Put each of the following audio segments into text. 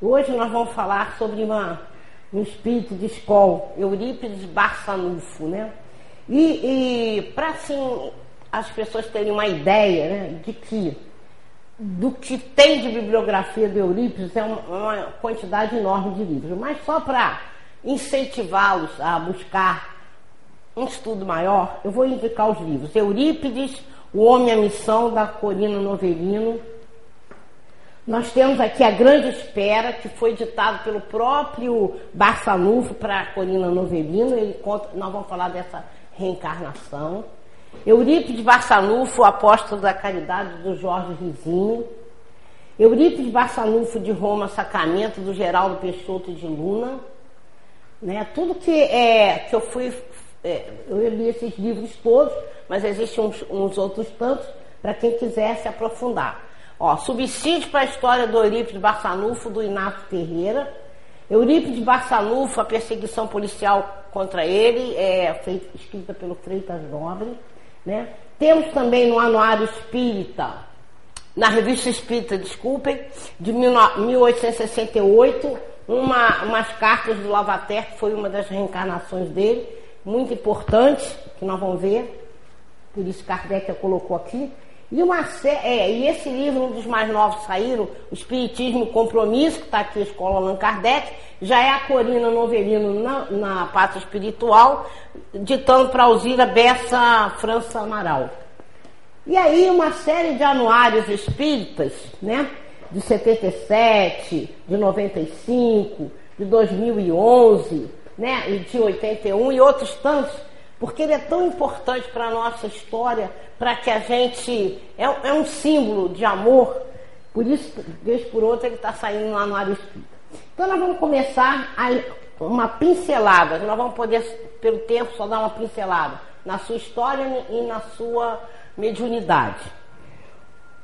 Hoje nós vamos falar sobre uma, um espírito de escola, Eurípides Barçanufo, né? E, e para assim as pessoas terem uma ideia né, de que do que tem de bibliografia do Eurípides é uma, uma quantidade enorme de livros, mas só para incentivá-los a buscar um estudo maior, eu vou indicar os livros. Eurípides, O Homem a Missão, da Corina Novelino, nós temos aqui A Grande Espera, que foi ditado pelo próprio Barçanufo para a Corina Novelino. Ele conta, nós vamos falar dessa reencarnação. Eurípides Barçanufo, Apóstolo da Caridade, do Jorge Rizinho. Eurípides Barçanufo, de Roma, Sacramento, do Geraldo Peixoto de Luna. Né? Tudo que, é, que eu fui. É, eu li esses livros todos, mas existem uns, uns outros tantos para quem quiser se aprofundar. Ó, subsídio para a história do Eurípides Barçanufo, do Inácio Ferreira. Eurípides Barçanufo, a perseguição policial contra ele, é feita, escrita pelo Freitas Nobre. Né? Temos também no Anuário Espírita, na Revista Espírita, desculpem, de 1868, uma, umas cartas do Lavater, que foi uma das reencarnações dele, muito importante, que nós vamos ver, por isso Kardec colocou aqui. E, uma, é, e esse livro, um dos mais novos saíram, O Espiritismo e Compromisso, que está aqui Escola Allan Kardec, já é a Corina Novelino na, na Pátria Espiritual, ditando para Alzira Bessa França Amaral. E aí uma série de anuários espíritas, né? De 77, de 95, de 2011, né? E de 81 e outros tantos porque ele é tão importante para a nossa história, para que a gente. É, é, um símbolo de amor, por isso, vez por outra, ele está saindo no Anuário Espírita. Então, nós vamos começar a, uma pincelada, nós vamos poder, pelo tempo, só dar uma pincelada na sua história e na sua mediunidade.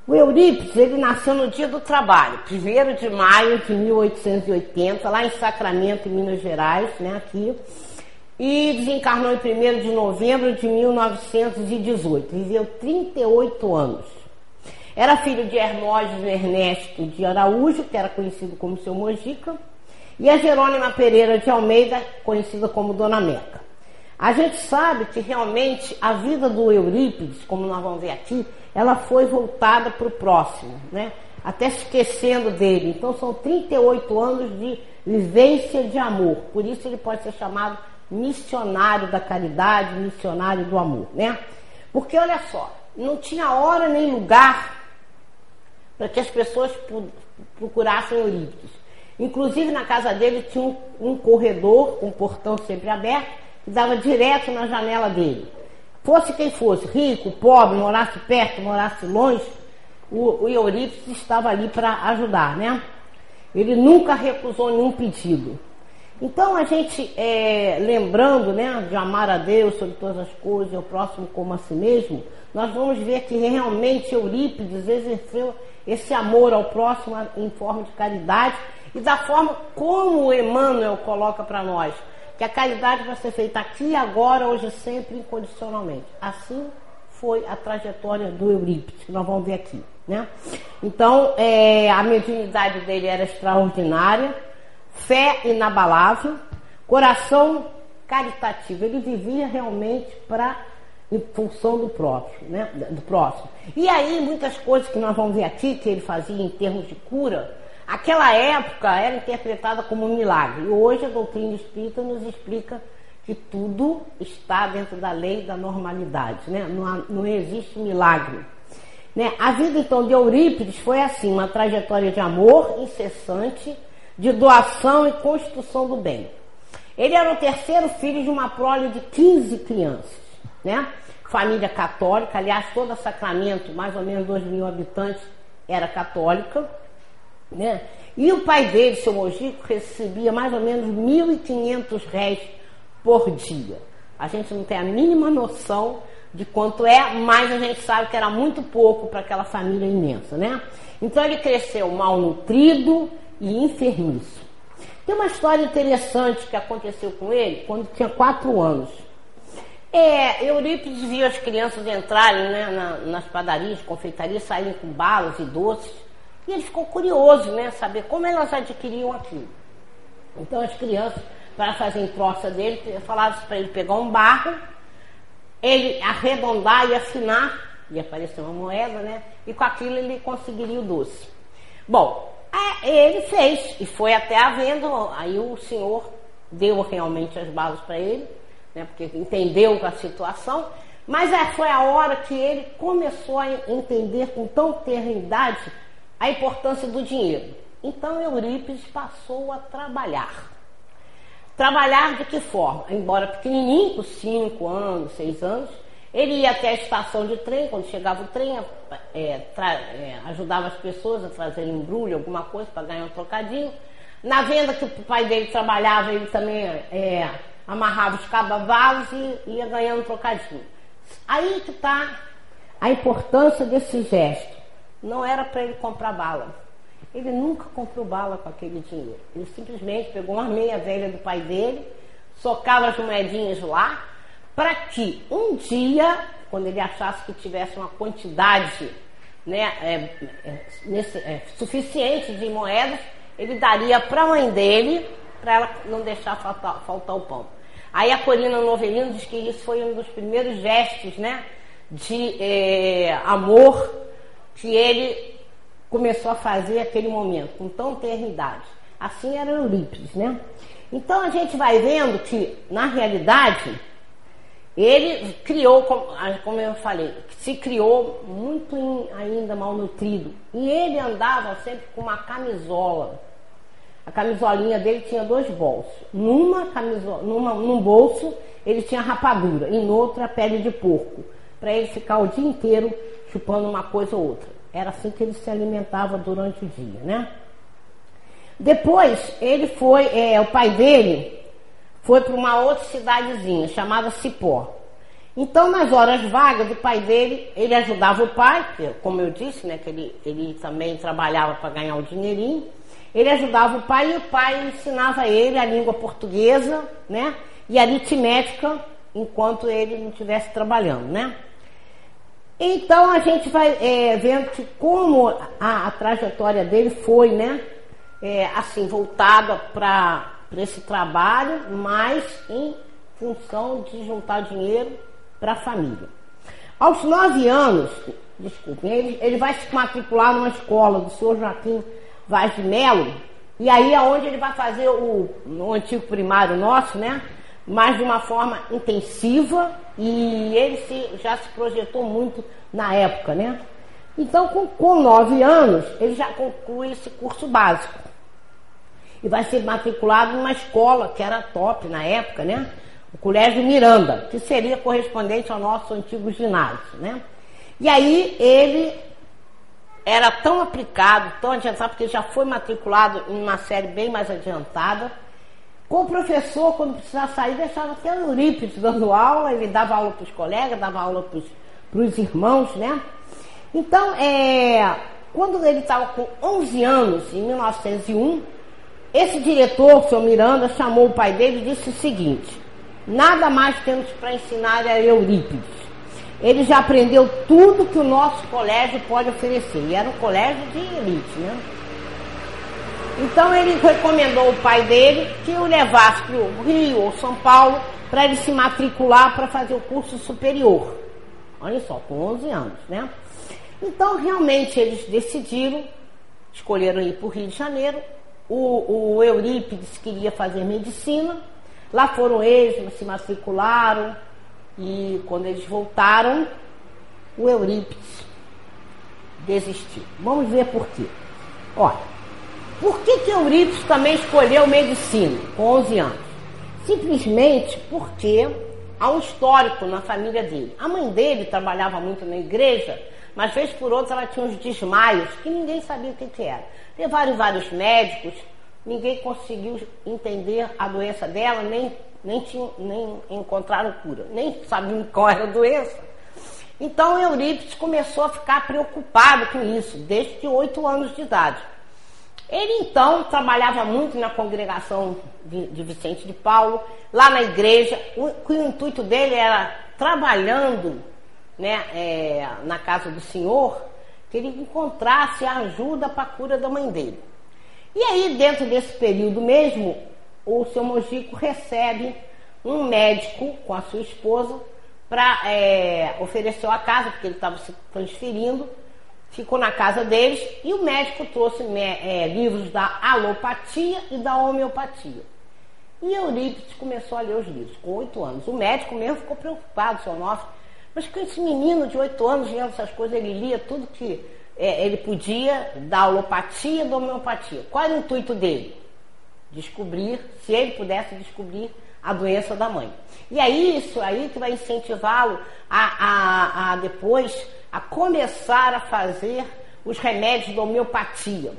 O Eurípides, ele nasceu no dia do trabalho, 1 de maio de 1880, lá em Sacramento, em Minas Gerais, né, aqui e desencarnou em 1 de novembro de 1918. Viveu 38 anos. Era filho de Hermógenes Ernesto de Araújo, que era conhecido como seu Mojica, e a Jerônima Pereira de Almeida, conhecida como Dona Meca. A gente sabe que realmente a vida do Eurípides, como nós vamos ver aqui, ela foi voltada para o próximo, né? até esquecendo dele. Então são 38 anos de vivência de amor, por isso ele pode ser chamado missionário da caridade, missionário do amor, né? Porque olha só, não tinha hora nem lugar para que as pessoas procurassem Eurípides. Inclusive na casa dele tinha um, um corredor, um portão sempre aberto, que dava direto na janela dele. Fosse quem fosse, rico, pobre, morasse perto, morasse longe, o, o Eurípides estava ali para ajudar, né? Ele nunca recusou nenhum pedido. Então a gente, é, lembrando né, de amar a Deus sobre todas as coisas o próximo como a si mesmo, nós vamos ver que realmente Eurípides exerceu esse amor ao próximo em forma de caridade e da forma como Emmanuel coloca para nós, que a caridade vai ser feita aqui, agora, hoje, sempre, incondicionalmente. Assim foi a trajetória do Eurípides, que nós vamos ver aqui. Né? Então, é, a mediunidade dele era extraordinária fé inabalável, coração caritativo. Ele vivia realmente para em função do próprio, né? do próximo. E aí muitas coisas que nós vamos ver aqui que ele fazia em termos de cura, aquela época era interpretada como um milagre. E hoje a doutrina espírita nos explica que tudo está dentro da lei da normalidade, né? não, não existe milagre. Né? A vida então de Eurípides foi assim, uma trajetória de amor incessante, de doação e construção do bem. Ele era o terceiro filho de uma prole de 15 crianças, né? Família católica, aliás, toda Sacramento, mais ou menos 2 mil habitantes, era católica, né? E o pai dele, seu Mojico, recebia mais ou menos 1.500 réis por dia. A gente não tem a mínima noção de quanto é, mas a gente sabe que era muito pouco para aquela família imensa, né? Então ele cresceu mal nutrido, e enfermiço. Tem uma história interessante que aconteceu com ele quando tinha quatro anos. É, Eurípides via as crianças entrarem né, na, nas padarias, confeitarias, saírem com balas e doces. E ele ficou curioso, né? Saber como elas adquiriam aquilo. Então as crianças, para fazer troça dele, falavam para ele pegar um barro, ele arredondar e afinar, e aparecer uma moeda, né? E com aquilo ele conseguiria o doce. Bom, ele fez e foi até a venda. Aí o senhor deu realmente as balas para ele, né? Porque entendeu a situação. Mas é, foi a hora que ele começou a entender com tão terra idade a importância do dinheiro. Então Eurípides passou a trabalhar. Trabalhar de que forma? Embora pequenininho, com 5 anos, 6 anos, ele ia até a estação de trem, quando chegava o trem, é, é, ajudava as pessoas a trazer embrulho, alguma coisa para ganhar um trocadinho. Na venda que o pai dele trabalhava, ele também é, amarrava os cavalos e ia ganhando um trocadinho. Aí que está a importância desse gesto. Não era para ele comprar bala. Ele nunca comprou bala com aquele dinheiro. Ele simplesmente pegou uma meia velha do pai dele, socava as moedinhas lá, para que um dia, quando ele achasse que tivesse uma quantidade né, é, é, nesse, é, suficiente de moedas, ele daria para a mãe dele, para ela não deixar faltar, faltar o pão. Aí a Corina Novelino diz que isso foi um dos primeiros gestos né, de é, amor que ele começou a fazer aquele momento, com tão eternidade. Assim era Eurípides, né? Então a gente vai vendo que, na realidade, ele criou, como eu falei, se criou muito ainda malnutrido. E ele andava sempre com uma camisola a camisolinha dele tinha dois bolsos. Numa camisola, numa, num bolso ele tinha rapadura e no outro a pele de porco, para ele ficar o dia inteiro chupando uma coisa ou outra. Era assim que ele se alimentava durante o dia, né? Depois ele foi, é, o pai dele foi para uma outra cidadezinha chamada Cipó. Então, nas horas vagas do pai dele, ele ajudava o pai, como eu disse, né, que ele, ele também trabalhava para ganhar o dinheirinho. Ele ajudava o pai e o pai ensinava ele a língua portuguesa, né? E aritmética enquanto ele não estivesse trabalhando, né? Então a gente vai é, vendo que como a, a, trajetória dele foi, né? É, assim, voltada para esse trabalho, mas em função de juntar dinheiro para a família. Aos nove anos, desculpem, ele, ele vai se matricular numa escola do senhor Joaquim Vaz de e aí é onde ele vai fazer o, o antigo primário nosso, né? Mas de uma forma intensiva e ele se, já se projetou muito na época, né? Então, com, com nove anos, ele já conclui esse curso básico. E vai ser matriculado numa escola que era top na época, né? O Colégio Miranda, que seria correspondente ao nosso antigo ginásio, né? E aí ele era tão aplicado, tão adiantado, porque já foi matriculado em uma série bem mais adiantada. Com o professor, quando precisava sair, deixava até o Eurípides dando aula, ele dava aula para os colegas, dava aula para os irmãos, né? Então, é, quando ele estava com 11 anos, em 1901, esse diretor, o senhor Miranda, chamou o pai dele e disse o seguinte: nada mais temos para ensinar a Eurípides ele já aprendeu tudo que o nosso colégio pode oferecer. E era um colégio de elite, né? Então ele recomendou o pai dele que o levasse para o Rio ou São Paulo para ele se matricular para fazer o curso superior. Olha só, com 11 anos, né? Então realmente eles decidiram, escolheram ir para o Rio de Janeiro. O, o Eurípides queria fazer medicina. Lá foram eles, se matricularam, e quando eles voltaram, o Eurípides desistiu. Vamos ver por quê. Olha, por que, que Eurípides também escolheu medicina com 11 anos? Simplesmente porque há um histórico na família dele. A mãe dele trabalhava muito na igreja, mas vez por outra ela tinha uns desmaios que ninguém sabia o que, que era. Levaram vários médicos, ninguém conseguiu entender a doença dela, nem nem, tinham, nem encontraram cura, nem sabiam qual era a doença. Então Eurípides começou a ficar preocupado com isso, desde oito anos de idade. Ele então trabalhava muito na congregação de, de Vicente de Paulo, lá na igreja. O, o intuito dele era trabalhando né, é, na casa do Senhor, que ele encontrasse a ajuda para a cura da mãe dele. E aí, dentro desse período mesmo, o seu Mojico recebe um médico com a sua esposa para é, ofereceu a casa, porque ele estava se transferindo, ficou na casa deles e o médico trouxe é, livros da alopatia e da homeopatia. E Eurípides começou a ler os livros, com oito anos. O médico mesmo ficou preocupado, seu nosso, mas com esse menino de oito anos lendo essas coisas, ele lia tudo que é, ele podia da alopatia e da homeopatia. Qual era o intuito dele? Descobrir, se ele pudesse descobrir a doença da mãe. E aí isso aí que vai incentivá-lo a, a, a depois a começar a fazer os remédios da homeopatia.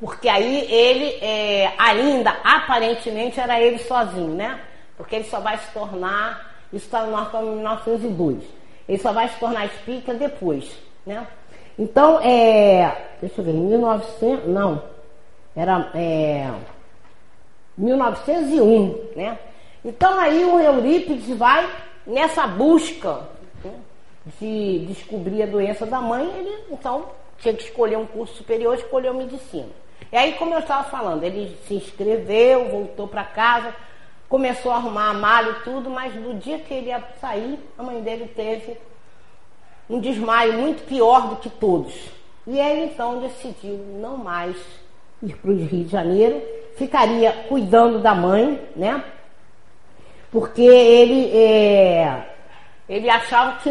Porque aí ele é, ainda aparentemente era ele sozinho, né? Porque ele só vai se tornar, isso está no 1902, ele só vai se tornar espírita depois, né? Então, é, deixa eu ver, 1900, não, era é, 1901, né? Então aí o Eurípides vai nessa busca né, de descobrir a doença da mãe, ele então tinha que escolher um curso superior, escolheu medicina. E aí, como eu estava falando, ele se inscreveu, voltou para casa, começou a arrumar a malha e tudo, mas no dia que ele ia sair, a mãe dele teve um desmaio muito pior do que todos. E ele então decidiu não mais ir para o Rio de Janeiro, ficaria cuidando da mãe, né? Porque ele, é, ele achava que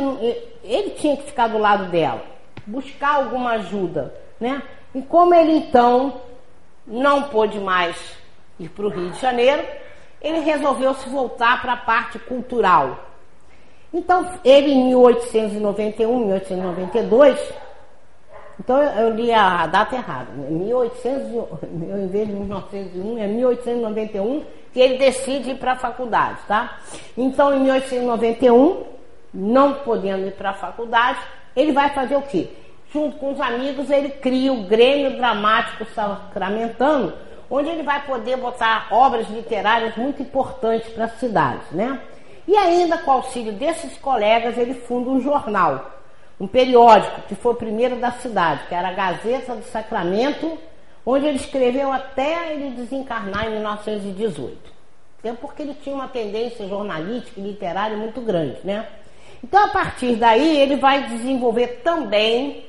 ele tinha que ficar do lado dela, buscar alguma ajuda, né? E como ele então não pôde mais ir para o Rio de Janeiro, ele resolveu se voltar para a parte cultural. Então, ele em 1891, 1892, então eu li a data errada, 1800, em vez de 1901, é 1891 que ele decide ir para a faculdade, tá? Então, em 1891, não podendo ir para a faculdade, ele vai fazer o quê? Junto com os amigos, ele cria o Grêmio Dramático Sacramentano, onde ele vai poder botar obras literárias muito importantes para a cidade, né? E ainda com auxílio desses colegas, ele funda um jornal, um periódico, que foi o primeiro da cidade, que era a Gazeta do Sacramento, onde ele escreveu até ele desencarnar em 1918. Até porque ele tinha uma tendência jornalística e literária muito grande, né? Então, a partir daí, ele vai desenvolver também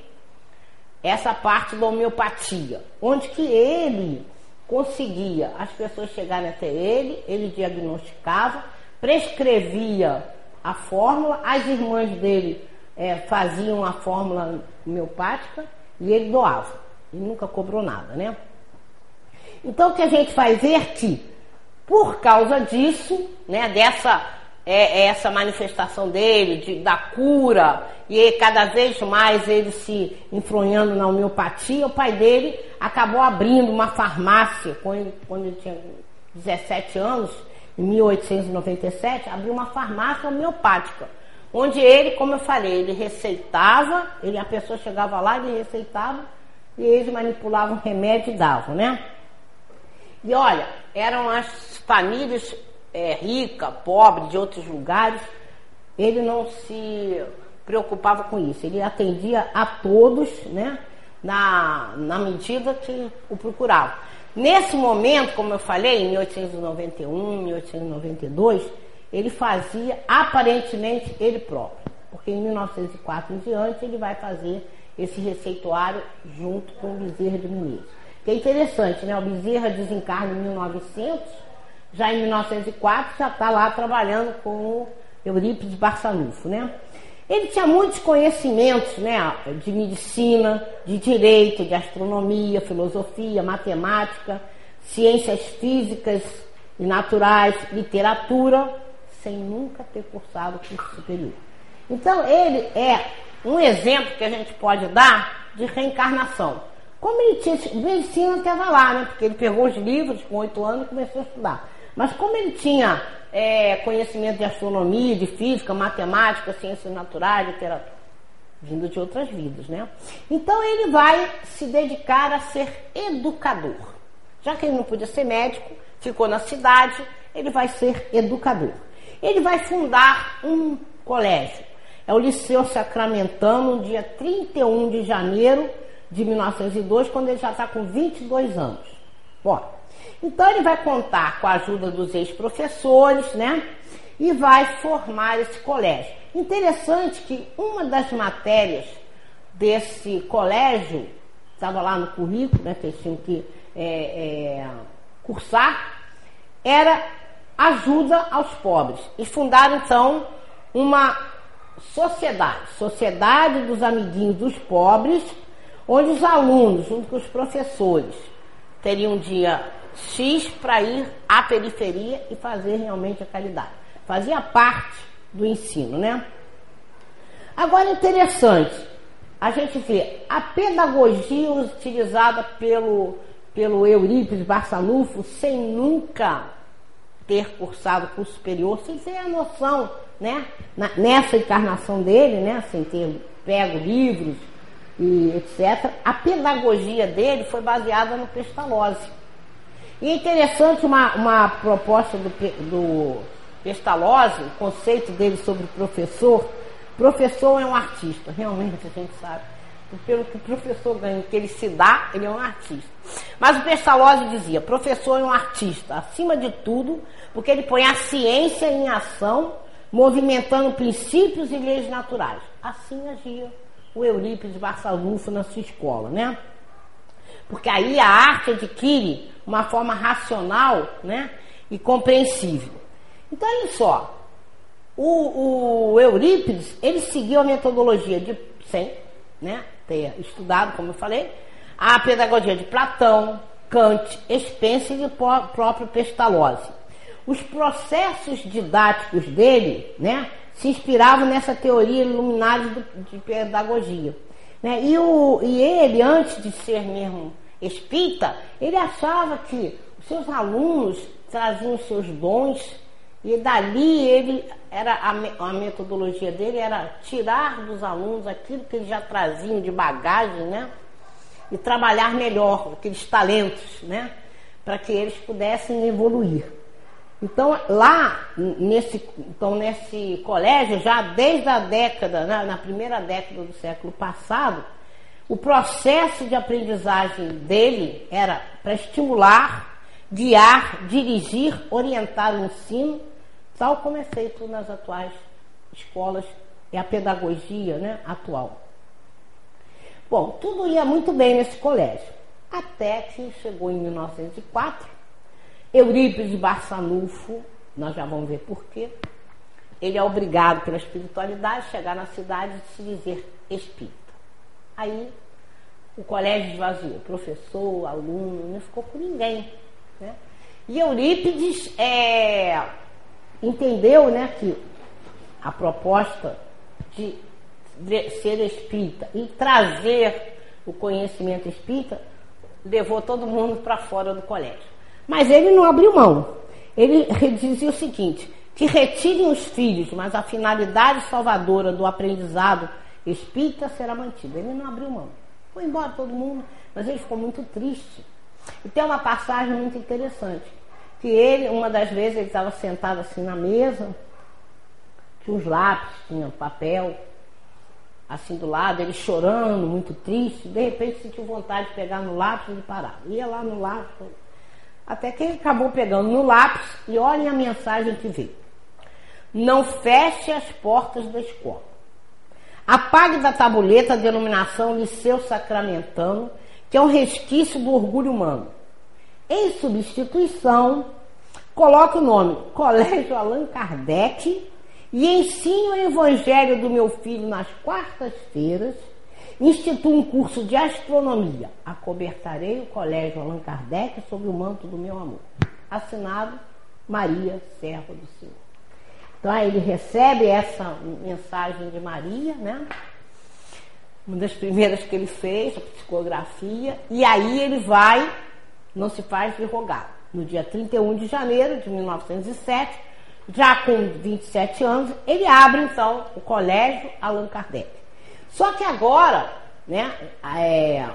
essa parte da homeopatia, onde que ele conseguia as pessoas chegarem até ele, ele diagnosticava, prescrevia a fórmula, as irmãs dele é, faziam a fórmula homeopática e ele doava. E nunca cobrou nada, né? Então o que a gente vai ver que, por causa disso, né, dessa é, é, essa manifestação dele, de, da cura, e cada vez mais ele se enfronhando na homeopatia, o pai dele acabou abrindo uma farmácia, quando, quando ele tinha 17 anos, em 1897, abriu uma farmácia homeopática onde ele, como eu falei, ele receitava, ele, a pessoa chegava lá, ele receitava e eles manipulavam remédio e davam, né? E olha, eram as famílias é, ricas, pobres, de outros lugares, ele não se preocupava com isso, ele atendia a todos, né? Na, na medida que o procurava. Nesse momento, como eu falei, em 1891, 1892, ele fazia aparentemente ele próprio, porque em 1904 em diante ele vai fazer esse receituário junto com o Bezerra de Menezes. Que é interessante, né? O Bezerra desencarna em 1900, já em 1904 já está lá trabalhando com o Eurípides Barçanufo, né? Ele tinha muitos conhecimentos, né, de medicina, de direito, de astronomia, filosofia, matemática, ciências físicas e naturais, literatura, sem nunca ter cursado curso superior. Então, ele é um exemplo que a gente pode dar de reencarnação. Como ele tinha medicina estava lá, né? Porque ele pegou os livros com oito anos e começou a estudar. Mas como ele tinha é, conhecimento de astronomia, de física, matemática, ciências naturais, literatura, vindo de outras vidas, né? Então ele vai se dedicar a ser educador. Já que ele não podia ser médico, ficou na cidade, ele vai ser educador ele vai fundar um colégio. é o Liceu Sacramentano, no dia 31 de janeiro de 1902, quando ele já está com 22 anos. Bom, então ele vai contar com a ajuda dos ex-professores, né? E vai formar esse colégio. Interessante que uma das matérias desse colégio, estava lá no currículo, né? Que eles tinham que é, é, cursar, era ajuda aos pobres. E fundaram então uma sociedade, Sociedade dos Amiguinhos dos Pobres, onde os alunos, junto com os professores, teriam um dia X para ir à periferia e fazer realmente a caridade. Fazia parte do ensino, né? Agora interessante, a gente vê a pedagogia utilizada pelo, pelo Eurípides Barçanufo sem nunca ter cursado curso superior, sem ter a noção, né? nessa encarnação dele, né? Sem ter pego livros e etc. A pedagogia dele foi baseada no Pestalozzi. E interessante uma, uma proposta do, do Pestalozzi, o conceito dele sobre professor. Professor é um artista, realmente a gente sabe. Pelo que o professor ganha, que ele se dá, ele é um artista. Mas o Pestalozzi dizia: professor é um artista, acima de tudo, porque ele põe a ciência em ação, movimentando princípios e leis naturais. Assim agia o Eurípides Barçalufo na sua escola, né? Porque aí a arte adquire uma forma racional né, e compreensível. Então, olha só, o, o Eurípides, ele seguiu a metodologia de, sem né, ter estudado, como eu falei, a pedagogia de Platão, Kant, Spencer e o próprio Pestalozzi. Os processos didáticos dele né, se inspiravam nessa teoria iluminada de pedagogia. Né? E, o, e ele, antes de ser mesmo espírita, ele achava que os seus alunos traziam seus dons e dali ele era a, a, metodologia dele era tirar dos alunos aquilo que eles já traziam de bagagem, né? E trabalhar melhor aqueles talentos, né? Para que eles pudessem evoluir. Então lá nesse, então, nesse colégio, já desde a década, na, na primeira década do século passado, o processo de aprendizagem dele era para estimular, guiar, dirigir, orientar o ensino, tal como é feito nas atuais escolas, é a pedagogia né, atual. Bom, tudo ia muito bem nesse colégio, até que chegou em 1904, Eurípides Barçanufo, nós já vamos ver porquê, ele é obrigado pela espiritualidade a chegar na cidade e se dizer espírita. Aí o colégio esvaziou, professor, aluno, não ficou com ninguém. Né? E Eurípides é, entendeu né, que a proposta de ser espírita e trazer o conhecimento espírita levou todo mundo para fora do colégio. Mas ele não abriu mão. Ele dizia o seguinte: que retirem os filhos, mas a finalidade salvadora do aprendizado espírita será mantida. Ele não abriu mão. Foi embora todo mundo, mas ele ficou muito triste. E tem uma passagem muito interessante. Que ele, uma das vezes, ele estava sentado assim na mesa, tinha uns lápis, tinha papel, assim do lado, ele chorando, muito triste, de repente sentiu vontade de pegar no lápis e parar. Ia lá no lápis, até que ele acabou pegando no lápis e olhem a mensagem que veio. Não feche as portas da escola. Apague da tabuleta a denominação Liceu Sacramentano, que é um resquício do orgulho humano. Em substituição, coloque o nome Colégio Allan Kardec e ensine o Evangelho do meu filho nas quartas-feiras. Instituo um curso de astronomia. Acobertarei o Colégio Allan Kardec sob o manto do meu amor. Assinado Maria, serva do Senhor. Então aí ele recebe essa mensagem de Maria, né? Uma das primeiras que ele fez, a psicografia, e aí ele vai, não se faz de rogar. No dia 31 de janeiro de 1907, já com 27 anos, ele abre então o colégio Allan Kardec. Só que agora, né, é,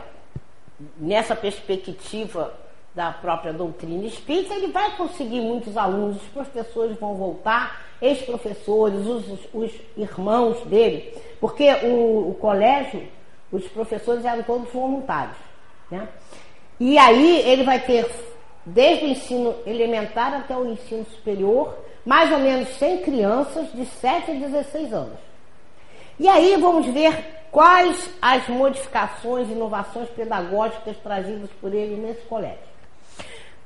nessa perspectiva da própria doutrina espírita, ele vai conseguir muitos alunos, os professores vão voltar, ex-professores, os, os, irmãos dele, porque o, o, colégio, os professores eram todos voluntários. Né? E aí ele vai ter, desde o ensino elementar até o ensino superior, mais ou menos 100 crianças de 7 a 16 anos. E aí vamos ver quais as modificações e inovações pedagógicas trazidas por ele nesse colégio.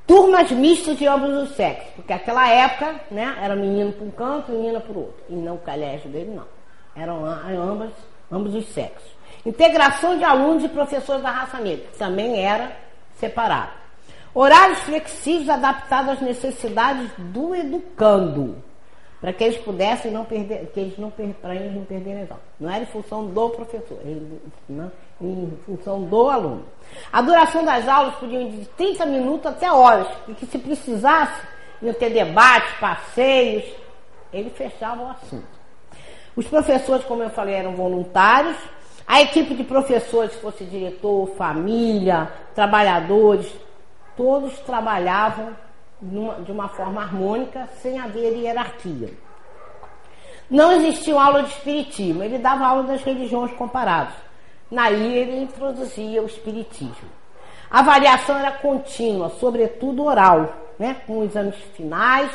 Turmas mistas de ambos os sexos, porque naquela época né, era menino para um canto e menina para o outro. E não o colégio dele, não. Eram ambas, ambos os sexos. Integração de alunos e professores da raça negra, que também era separado. Horários flexíveis adaptados às necessidades do educando para que eles pudessem não perder, que eles não para eles não perderem as aulas. Não era em função do professor, não, em função do aluno. A duração das aulas podia ir de 30 minutos até horas, e que se precisasse, iam ter debates, passeios, ele fechava o assunto. Os professores, como eu falei, eram voluntários. A equipe de professores, fosse diretor, família, trabalhadores, todos trabalhavam numa, de uma forma harmônica, sem haver hierarquia. Não existia aula de espiritismo, ele dava aula das religiões comparadas. Naí ele introduzia o espiritismo. A avaliação era contínua, sobretudo oral, né? com exames finais,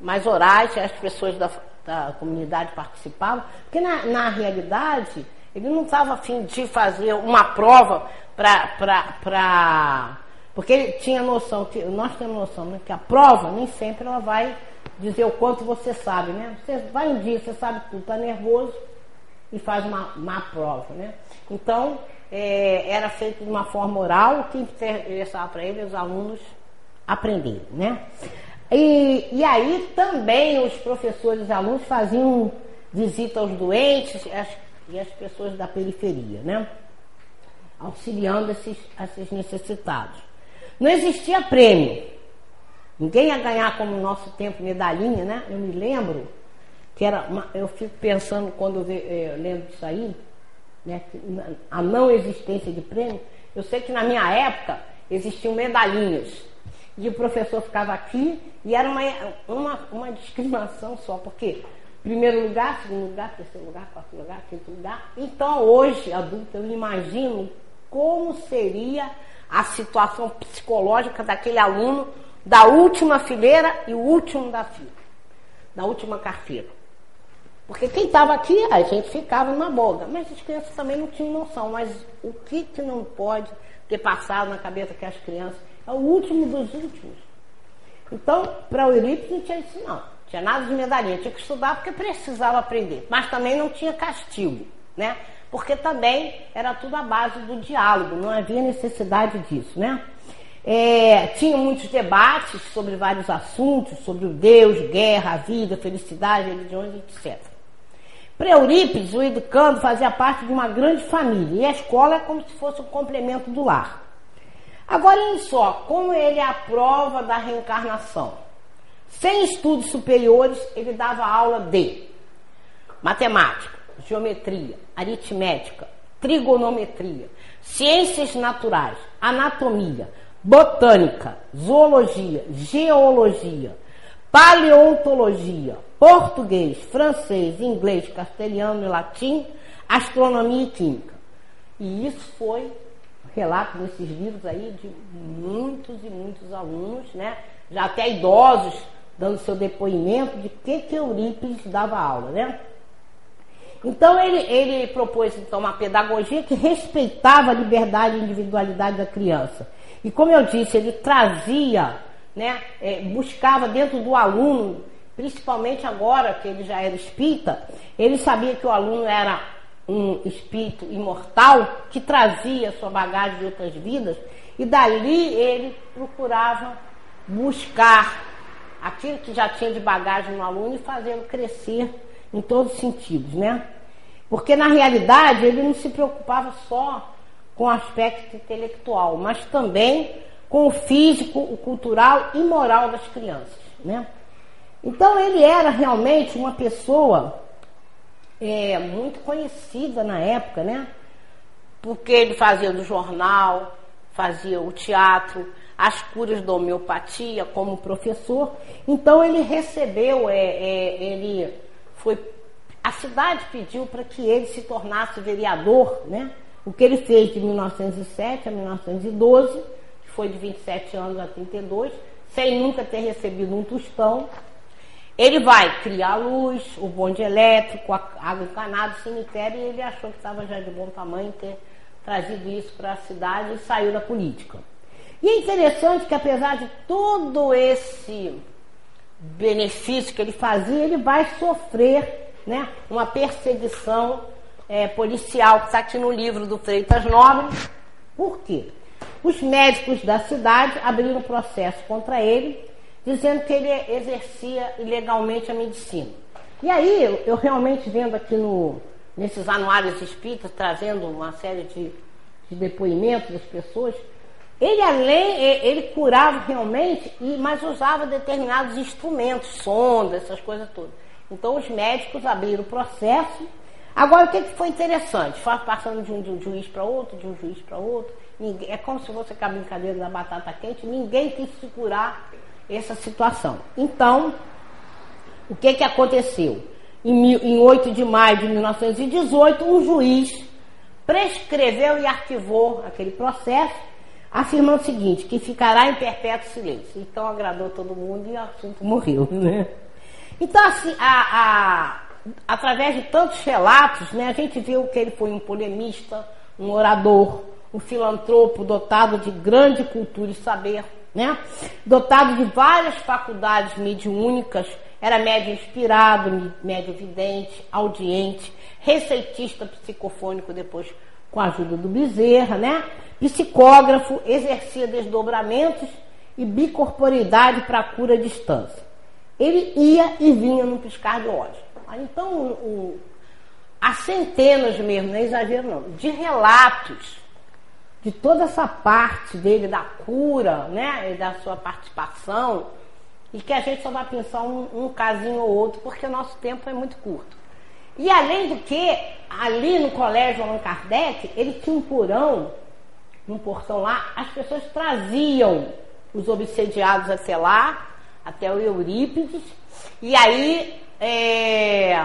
mais orais, as pessoas da, da comunidade participavam, porque na, na realidade ele não estava afim de fazer uma prova para porque ele tinha noção, que nós temos noção, né, que a prova nem sempre ela vai dizer o quanto você sabe, né? Você vai um dia, você sabe tudo, está nervoso e faz uma má prova, né? Então, é, era feito de uma forma oral, que interessava para ele os alunos aprenderem, né? E, e aí também os professores e alunos faziam visita aos doentes e as pessoas da periferia, né? Auxiliando esses, esses necessitados. Não existia prêmio. Ninguém ia ganhar como no nosso tempo medalhinha, né? Eu me lembro que era uma, eu fico pensando quando eu, eu eh, lembro disso aí, né? A não existência de prêmio. Eu sei que na minha época existiam medalhinhas. E o professor ficava aqui e era uma, uma, uma discriminação só, porque primeiro lugar, segundo lugar, terceiro lugar, quarto lugar, quinto lugar. Então hoje, adulto, eu imagino como seria a situação psicológica daquele aluno da última fileira e o último da fila, da última carteira. Porque quem estava aqui, a gente ficava numa boga. Mas as crianças também não tinham noção. Mas o que, que não pode ter passado na cabeça que as crianças é o último dos últimos. Então, para o Eurípides não tinha isso não. Tinha nada de medalhinha. Tinha que estudar porque precisava aprender. Mas também não tinha castigo, né? Porque também era tudo à base do diálogo, não havia necessidade disso, né? É, tinha muitos debates sobre vários assuntos, sobre o Deus, guerra, vida, felicidade, religiões, etc. Para Eurípides, o educando fazia parte de uma grande família e a escola é como se fosse um complemento do lar. Agora, olhem só, como ele é a prova da reencarnação. Sem estudos superiores, ele dava aula de matemática, geometria, aritmética, trigonometria, ciências naturais, anatomia, botânica, zoologia, geologia, paleontologia, português, francês, inglês, castelhano e latim, astronomia e química. E isso foi relato nesses livros aí de muitos e muitos alunos, né? Já até idosos dando seu depoimento de que que Eurípides dava aula, né? Então ele, ele propôs então uma pedagogia que respeitava a liberdade e individualidade da criança. E como eu disse, ele trazia, né, é, buscava dentro do aluno, principalmente agora que ele já era espírita, ele sabia que o aluno era um espírito imortal que trazia sua bagagem de outras vidas e dali ele procurava buscar aquilo que já tinha de bagagem no aluno e fazê-lo crescer em todos os sentidos, né? Porque na realidade ele não se preocupava só com o aspecto intelectual, mas também com o físico, o cultural e moral das crianças, né? Então ele era realmente uma pessoa é, muito conhecida na época, né? Porque ele fazia do jornal, fazia o teatro, as curas da homeopatia como professor. Então ele recebeu, é, é, ele foi. A cidade pediu para que ele se tornasse vereador, né? O que ele fez de 1907 a 1912, que foi de 27 anos a 32, sem nunca ter recebido um tostão. Ele vai criar luz, o bonde elétrico, a água encanada, o cemitério, e ele achou que estava já de bom tamanho ter trazido isso para a cidade e saiu da política. E é interessante que apesar de todo esse benefício que ele fazia, ele vai sofrer né, uma perseguição é, policial, que está aqui no livro do Freitas Nobre. Por quê? Os médicos da cidade abriram processo contra ele, dizendo que ele exercia ilegalmente a medicina. E aí, eu realmente vendo aqui no, nesses anuários espíritas, trazendo uma série de, de depoimentos das pessoas, ele além, ele curava realmente, mas usava determinados instrumentos, sondas, essas coisas todas. Então os médicos abriram o processo. Agora o que foi interessante? Foi passando de um, juiz para outro, de um juiz para outro. Ninguém, é como se fosse a brincadeira da batata quente, ninguém quis segurar essa situação. Então, o que, que aconteceu? Em, em 8 de maio de 1918, um juiz prescreveu e arquivou aquele processo afirmando o seguinte, que ficará em perpétuo silêncio. Então agradou todo mundo e o assunto morreu, né? Então, assim, a, a, através de tantos relatos, né, a gente viu que ele foi um polemista, um orador, um filantropo dotado de grande cultura e saber, né? Dotado de várias faculdades mediúnicas, era médio inspirado, médio vidente, audiente, receitista psicofônico depois com a ajuda do Bezerra, né? Psicógrafo, exercia desdobramentos e bicorporidade para cura à distância. Ele ia e vinha no piscar de olhos. Então, o, há centenas mesmo, não é exagero não, de relatos de toda essa parte dele da cura, né, e da sua participação, e que a gente só vai pensar um, um casinho ou outro, porque o nosso tempo é muito curto. E além do que, ali no colégio Allan Kardec, ele tinha um porão, um portão lá, as pessoas traziam os obsediados até lá, até o Eurípides, e aí é,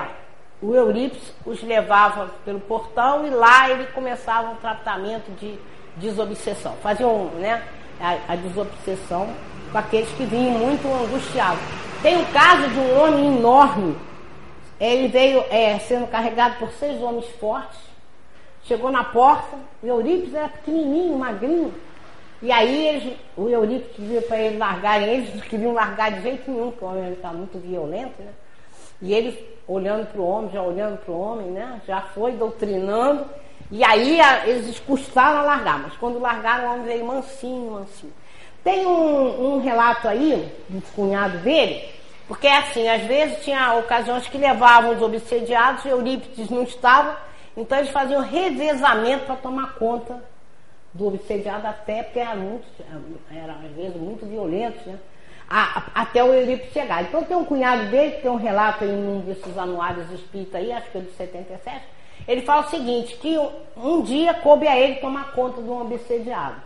o Eurípides os levava pelo portão e lá ele começava um tratamento de desobsessão. Faziam né, a, a desobsessão com aqueles que vinham muito angustiados. Tem o caso de um homem enorme ele veio é, sendo carregado por seis homens fortes, chegou na porta, o Eurípides era pequenininho, magrinho, e aí eles, o Eurípides pediu para eles largarem, eles queriam largar de jeito nenhum, porque o homem está muito violento, né? E ele olhando para o homem, já olhando para o homem, né? Já foi doutrinando, e aí a, eles custaram a largar, mas quando largaram, o homem veio mansinho, mansinho. Tem um, um relato aí, do cunhado dele, porque assim, às vezes tinha ocasiões que levavam os obsediados, Eurípides não estava, então eles faziam revezamento para tomar conta do obsediado até, porque era, muito, era às vezes muito violento, né? até o Eurípides chegar. Então tem um cunhado dele, que tem um relato em um desses anuários espíritas aí, acho que é de 77, ele fala o seguinte, que um dia coube a ele tomar conta de um obsediado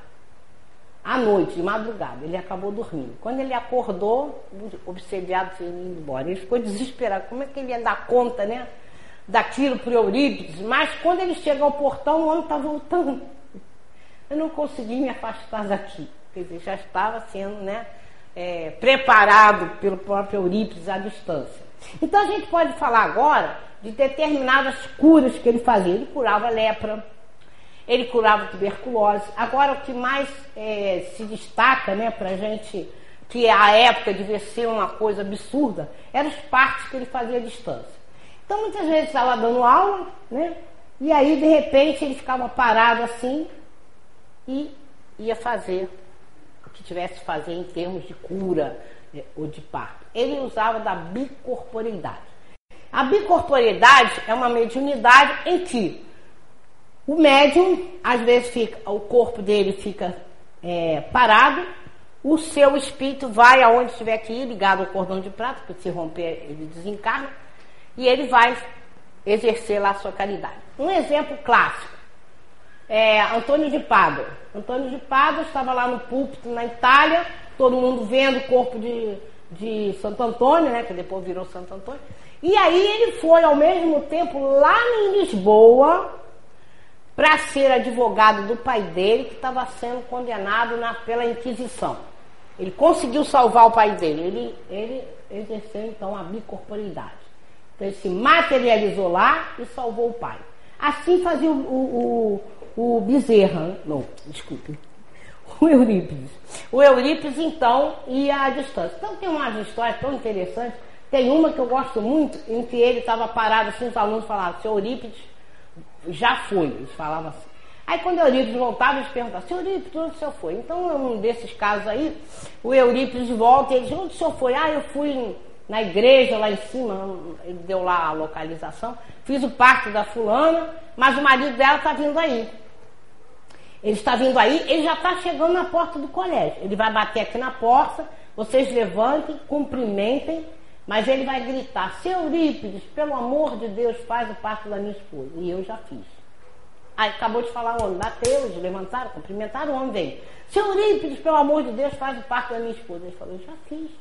à noite, de madrugada. Ele acabou dormindo. Quando ele acordou, obsediado, indo embora. Ele ficou desesperado. Como é que ele ia dar conta, né? Daquilo para Eurípides. Mas quando ele chega ao portão, o homem está voltando. Eu não consegui me afastar daqui. Quer dizer, já estava sendo, né? É, preparado pelo próprio Eurípides à distância. Então a gente pode falar agora de determinadas curas que ele fazia. Ele curava lepra, ele curava tuberculose. Agora, o que mais é, se destaca né, para a gente, que a época devia ser uma coisa absurda, eram os partos que ele fazia à distância. Então, muitas vezes estava dando aula, né? E aí, de repente, ele ficava parado assim e ia fazer o que tivesse que fazer em termos de cura né, ou de parto. Ele usava da bicorporeidade. A bicorporeidade é uma mediunidade em que o médium, às vezes, fica, o corpo dele fica é, parado, o seu espírito vai aonde estiver aqui, ligado ao cordão de prata, porque se romper ele desencarna, e ele vai exercer lá a sua caridade. Um exemplo clássico. É, Antônio de Pádua. Antônio de Pádua estava lá no púlpito na Itália, todo mundo vendo o corpo de, de Santo Antônio, né, que depois virou Santo Antônio. E aí ele foi ao mesmo tempo lá em Lisboa para ser advogado do pai dele, que estava sendo condenado na, pela Inquisição. Ele conseguiu salvar o pai dele, ele, ele exerceu então a bicorporidade. Então ele se materializou lá e salvou o pai. Assim fazia o, o, o Bezerra, não, desculpe, o Eurípides. O Eurípides, então, ia à distância. Então tem umas histórias tão interessantes. Tem uma que eu gosto muito, em que ele estava parado, assim, os alunos falavam, seu Eurípides já foi, eles falavam assim. Aí quando o Eurípides voltava, eles perguntavam, seu Eurípides, onde o senhor foi? Então, um desses casos aí, o Eurípides volta e ele diz, onde o senhor foi? Ah, eu fui na igreja lá em cima, ele deu lá a localização, fiz o parto da fulana, mas o marido dela está vindo aí. Ele está vindo aí, ele já está chegando na porta do colégio. Ele vai bater aqui na porta, vocês levantem, cumprimentem, mas ele vai gritar, seu Eurípides, pelo amor de Deus, faz o parto da minha esposa. E eu já fiz. Aí acabou de falar o homem, bateu, eles levantaram, cumprimentaram, o homem veio. Seu Eurípides, pelo amor de Deus, faz o parto da minha esposa. Ele falou, eu já fiz.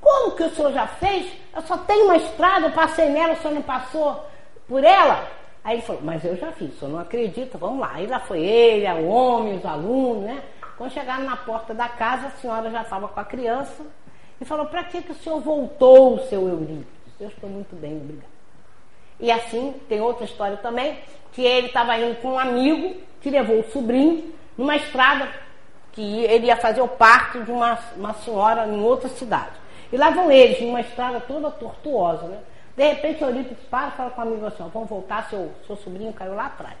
Como que o senhor já fez? Eu só tenho uma estrada, eu passei nela, o senhor não passou por ela? Aí ele falou, mas eu já fiz, senhor não acredita, vamos lá. Aí lá foi ele, o homem, os alunos, né? Quando chegaram na porta da casa, a senhora já estava com a criança e falou, para que, que o senhor voltou, seu Eurípides? Eu estou muito bem, obrigado. E assim, tem outra história também, que ele estava indo com um amigo que levou o sobrinho numa estrada que ele ia fazer o parto de uma, uma senhora em outra cidade. E lá vão eles, numa estrada toda tortuosa, né? De repente, Eurípides para e fala com o amigo assim: vamos voltar, seu, seu sobrinho caiu lá atrás.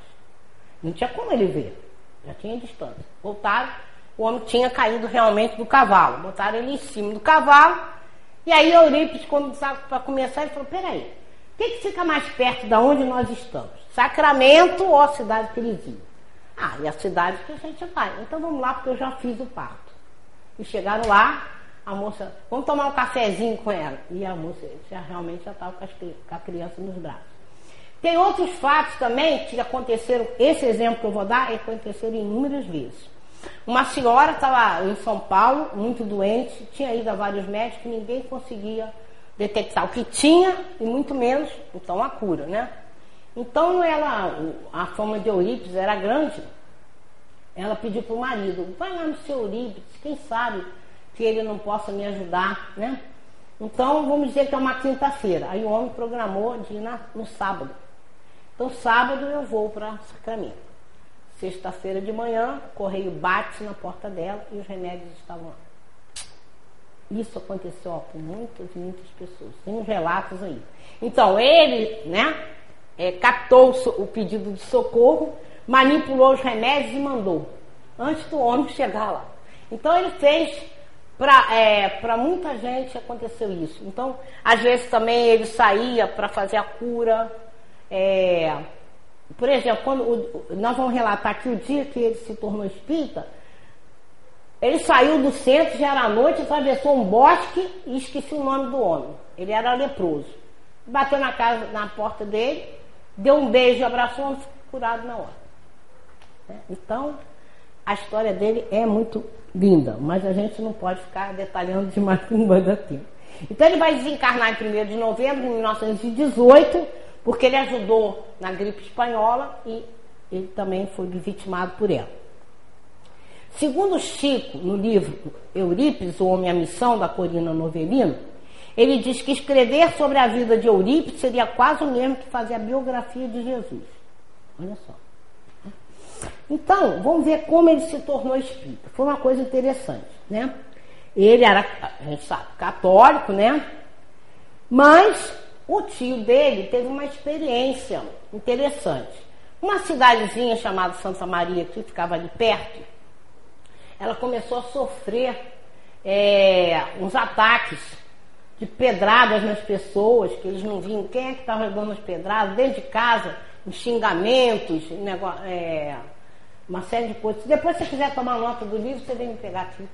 Não tinha como ele ver, já tinha distância. Voltaram, o homem tinha caído realmente do cavalo. Botaram ele em cima do cavalo. E aí, Eurípides, quando para começar, ele falou: peraí, o que, que fica mais perto de onde nós estamos? Sacramento ou a cidade que eles iam? Ah, e a cidade que a gente vai. Então vamos lá, porque eu já fiz o parto. E chegaram lá, a moça, vamos tomar um cafezinho com ela. E a moça já realmente já estava com, com a criança nos braços. Tem outros fatos também que aconteceram, esse exemplo que eu vou dar, aconteceram inúmeras vezes. Uma senhora estava em São Paulo, muito doente, tinha ido a vários médicos, ninguém conseguia detectar o que tinha e muito menos, então, a cura, né? Então, ela, a fama de Eurípides era grande. Ela pediu para o marido, vai lá no seu Eurípides, quem sabe que ele não possa me ajudar, né? Então, vamos dizer que é uma quinta-feira. Aí o homem programou de ir na, no sábado. Então, sábado eu vou para Sacramento. Sexta-feira de manhã, o correio bate na porta dela e os remédios estavam lá. Isso aconteceu ó, com muitas, muitas pessoas. Tem uns relatos aí. Então, ele, né, é, captou o, o pedido de socorro, manipulou os remédios e mandou. Antes do homem chegar lá. Então, ele fez para é, muita gente aconteceu isso. Então, às vezes também ele saía para fazer a cura. É, por exemplo, quando o, nós vamos relatar que o dia que ele se tornou espírita, ele saiu do centro, já era noite, atravessou um bosque e esqueci o nome do homem. Ele era leproso. Bateu na casa, na porta dele, deu um beijo, abraçou curado na hora. É, então, a história dele é muito linda, mas a gente não pode ficar detalhando demais que não vai dar tempo. Então ele vai desencarnar em 1 de novembro de 1918, porque ele ajudou na gripe espanhola e ele também foi vitimado por ela. Segundo Chico, no livro Eurípides, O Homem a Missão, da Corina Novelino, ele diz que escrever sobre a vida de Eurípides seria quase o mesmo que fazer a biografia de Jesus. Olha só. Então, vamos ver como ele se tornou espírita. Foi uma coisa interessante, né? Ele era, a gente sabe, católico, né? Mas o tio dele teve uma experiência interessante. Uma cidadezinha chamada Santa Maria, que ficava ali perto, ela começou a sofrer é, uns ataques de pedradas nas pessoas, que eles não viam quem é que estava dando as pedradas, dentro de casa, xingamentos, negócio, é, uma série de coisas. Depois, se você quiser tomar nota do livro, você vem me pegar aqui.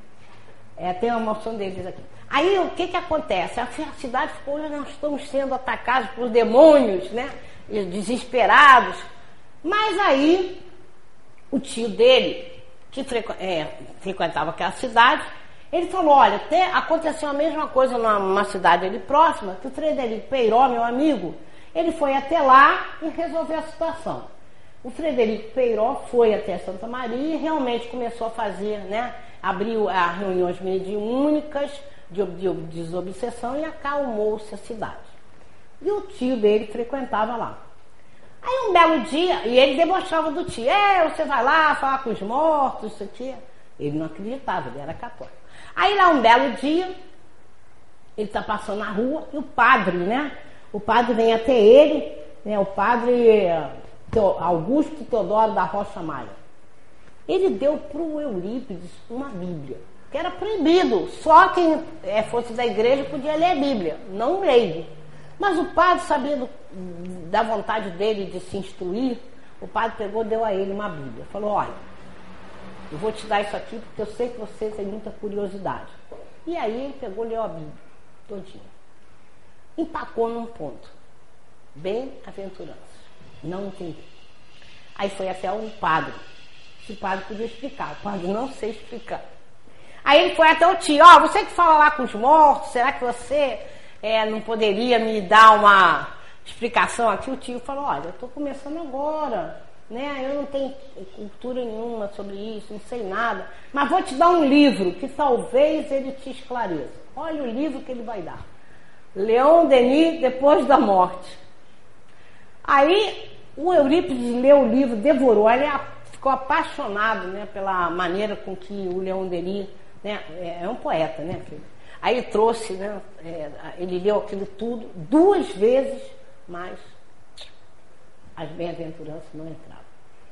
É, tem uma moção deles aqui. Aí o que, que acontece? A cidade ficou, nós estamos sendo atacados por demônios, né? Desesperados. Mas aí o tio dele, que frequ é, frequentava aquela cidade, ele falou, olha, até aconteceu a mesma coisa numa cidade ali próxima, que o Frederico Peiró, meu amigo, ele foi até lá e resolveu a situação. O Frederico Peiró foi até Santa Maria e realmente começou a fazer, né? Abriu as reuniões mediúnicas de, de desobsessão e acalmou-se a cidade. E o tio dele frequentava lá. Aí um belo dia, e ele debochava do tio, é, você vai lá falar com os mortos, isso aqui. Ele não acreditava, ele era católico. Aí lá um belo dia, ele está passando na rua e o padre, né? O padre vem até ele, né? O padre Augusto Teodoro da Rocha Maia. Ele deu para o Eurípides uma Bíblia, que era proibido. Só quem é, fosse da igreja podia ler a Bíblia, não leigo. Mas o padre, sabendo da vontade dele de se instruir, o padre pegou deu a ele uma Bíblia. Falou: Olha, eu vou te dar isso aqui porque eu sei que você tem muita curiosidade. E aí ele pegou e leu a Bíblia, todinha. Empacou num ponto. Bem-aventurança. Não entendi. Aí foi até um padre. Se o padre podia explicar. O padre não sei explicar. Aí ele foi até o tio, ó, oh, você que fala lá com os mortos, será que você é, não poderia me dar uma explicação aqui? O tio falou, olha, eu estou começando agora, né? Eu não tenho cultura nenhuma sobre isso, não sei nada, mas vou te dar um livro que talvez ele te esclareça. Olha o livro que ele vai dar. Leon Denis, Depois da Morte. Aí o Eurípides leu o livro, devorou, ele ficou apaixonado né, pela maneira com que o Leon Denis, né, é, é um poeta, né? Aí trouxe, né, é, ele leu aquilo tudo duas vezes, mas as bem-aventuranças não entravam.